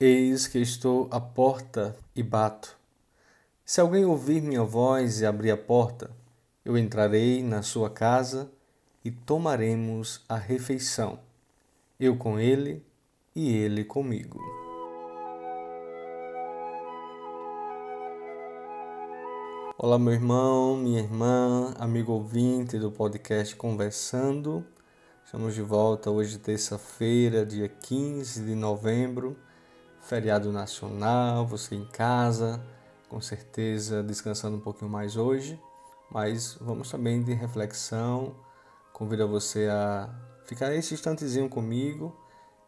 Eis que estou à porta e bato. Se alguém ouvir minha voz e abrir a porta, eu entrarei na sua casa e tomaremos a refeição, eu com ele e ele comigo. Olá, meu irmão, minha irmã, amigo ouvinte do podcast Conversando. Estamos de volta hoje, terça-feira, dia 15 de novembro feriado nacional, você em casa, com certeza descansando um pouquinho mais hoje, mas vamos também de reflexão. Convido você a ficar esse instantezinho comigo.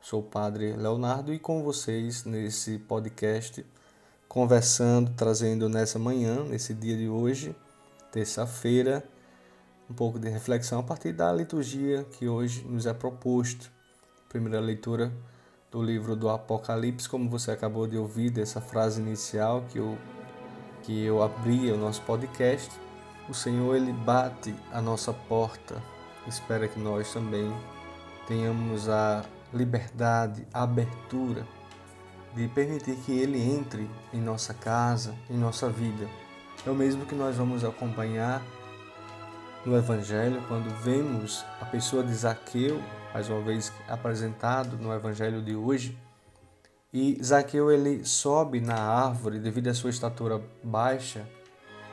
Sou o Padre Leonardo e com vocês nesse podcast, conversando, trazendo nessa manhã, nesse dia de hoje, terça-feira, um pouco de reflexão a partir da liturgia que hoje nos é proposto. Primeira leitura do livro do Apocalipse, como você acabou de ouvir dessa frase inicial que eu que eu abri o nosso podcast. O Senhor ele bate a nossa porta, espera que nós também tenhamos a liberdade, a abertura de permitir que ele entre em nossa casa, em nossa vida. É o mesmo que nós vamos acompanhar no Evangelho quando vemos a pessoa de Zaqueu mais uma vez apresentado no evangelho de hoje. E Zaqueu ele sobe na árvore devido à sua estatura baixa.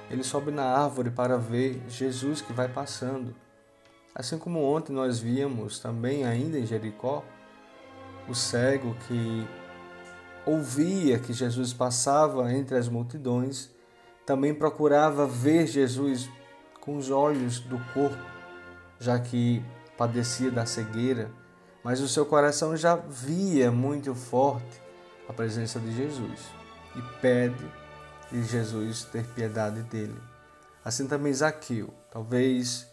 Ele sobe na árvore para ver Jesus que vai passando. Assim como ontem nós víamos também ainda em Jericó, o cego que ouvia que Jesus passava entre as multidões, também procurava ver Jesus com os olhos do corpo, já que padecia da cegueira, mas o seu coração já via muito forte a presença de Jesus e pede de Jesus ter piedade dele. Assim também Zaqueu, talvez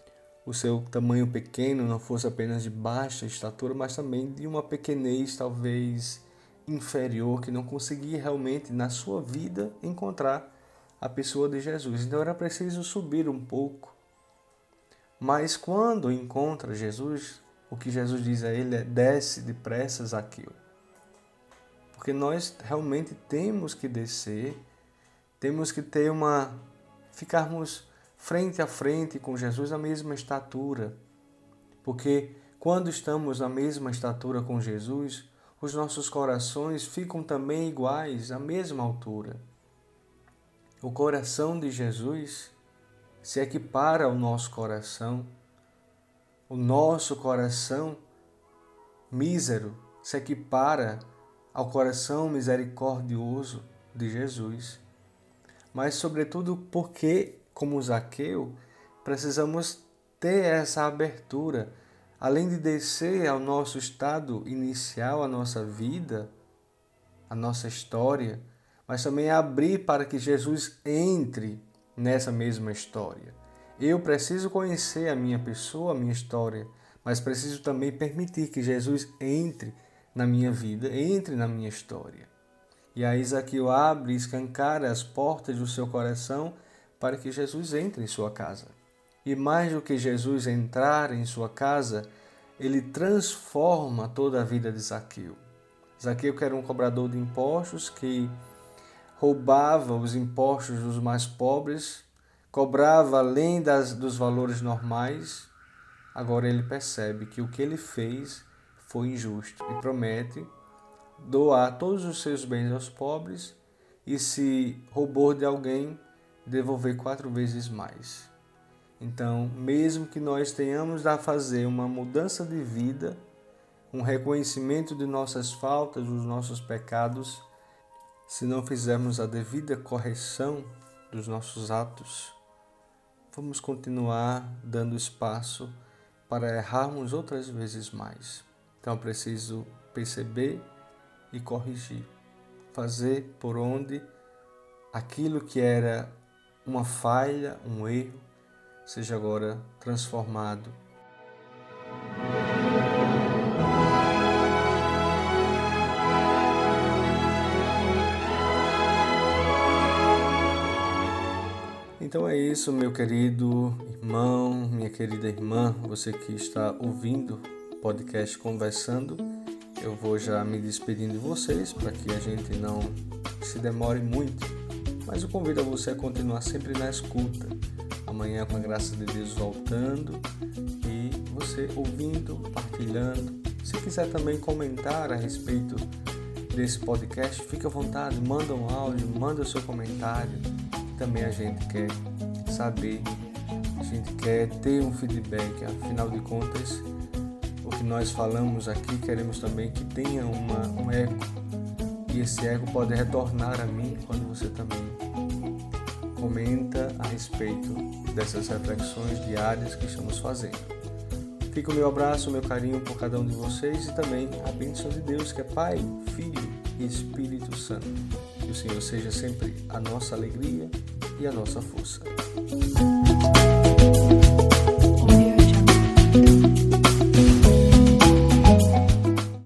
o seu tamanho pequeno não fosse apenas de baixa estatura, mas também de uma pequenez talvez inferior que não conseguia realmente na sua vida encontrar a pessoa de Jesus. Então era preciso subir um pouco mas quando encontra Jesus, o que Jesus diz a ele é: desce depressa, Zaqueu. Porque nós realmente temos que descer, temos que ter uma. ficarmos frente a frente com Jesus a mesma estatura. Porque quando estamos na mesma estatura com Jesus, os nossos corações ficam também iguais, à mesma altura. O coração de Jesus se equipara ao nosso coração. O nosso coração mísero se equipara ao coração misericordioso de Jesus. Mas, sobretudo, porque, como Zaqueu, precisamos ter essa abertura, além de descer ao nosso estado inicial, a nossa vida, a nossa história, mas também abrir para que Jesus entre nessa mesma história. Eu preciso conhecer a minha pessoa, a minha história, mas preciso também permitir que Jesus entre na minha vida, entre na minha história. E aí Zaqueu abre e escancara as portas do seu coração para que Jesus entre em sua casa. E mais do que Jesus entrar em sua casa, ele transforma toda a vida de Zaqueu. Zaqueu que era um cobrador de impostos que roubava os impostos dos mais pobres, cobrava além das, dos valores normais, agora ele percebe que o que ele fez foi injusto e promete doar todos os seus bens aos pobres e, se roubou de alguém, devolver quatro vezes mais. Então, mesmo que nós tenhamos a fazer uma mudança de vida, um reconhecimento de nossas faltas, dos nossos pecados, se não fizermos a devida correção dos nossos atos, vamos continuar dando espaço para errarmos outras vezes mais. Então preciso perceber e corrigir, fazer por onde aquilo que era uma falha, um erro, seja agora transformado Então é isso, meu querido irmão, minha querida irmã, você que está ouvindo o podcast Conversando. eu vou já me despedindo de vocês para que a gente não se demore muito, mas eu convido a você a continuar sempre na escuta. Amanhã, com a graça de Deus, voltando e você ouvindo, partilhando. Se quiser também comentar a respeito desse podcast, fique à vontade, manda um áudio, manda o seu comentário. Também a gente quer saber, a gente quer ter um feedback, afinal de contas, o que nós falamos aqui, queremos também que tenha uma, um eco. E esse eco pode retornar a mim quando você também comenta a respeito dessas reflexões diárias que estamos fazendo. Fica o meu abraço, o meu carinho por cada um de vocês e também a bênção de Deus, que é Pai, Filho e Espírito Santo. Que o Senhor seja sempre a nossa alegria e a nossa força.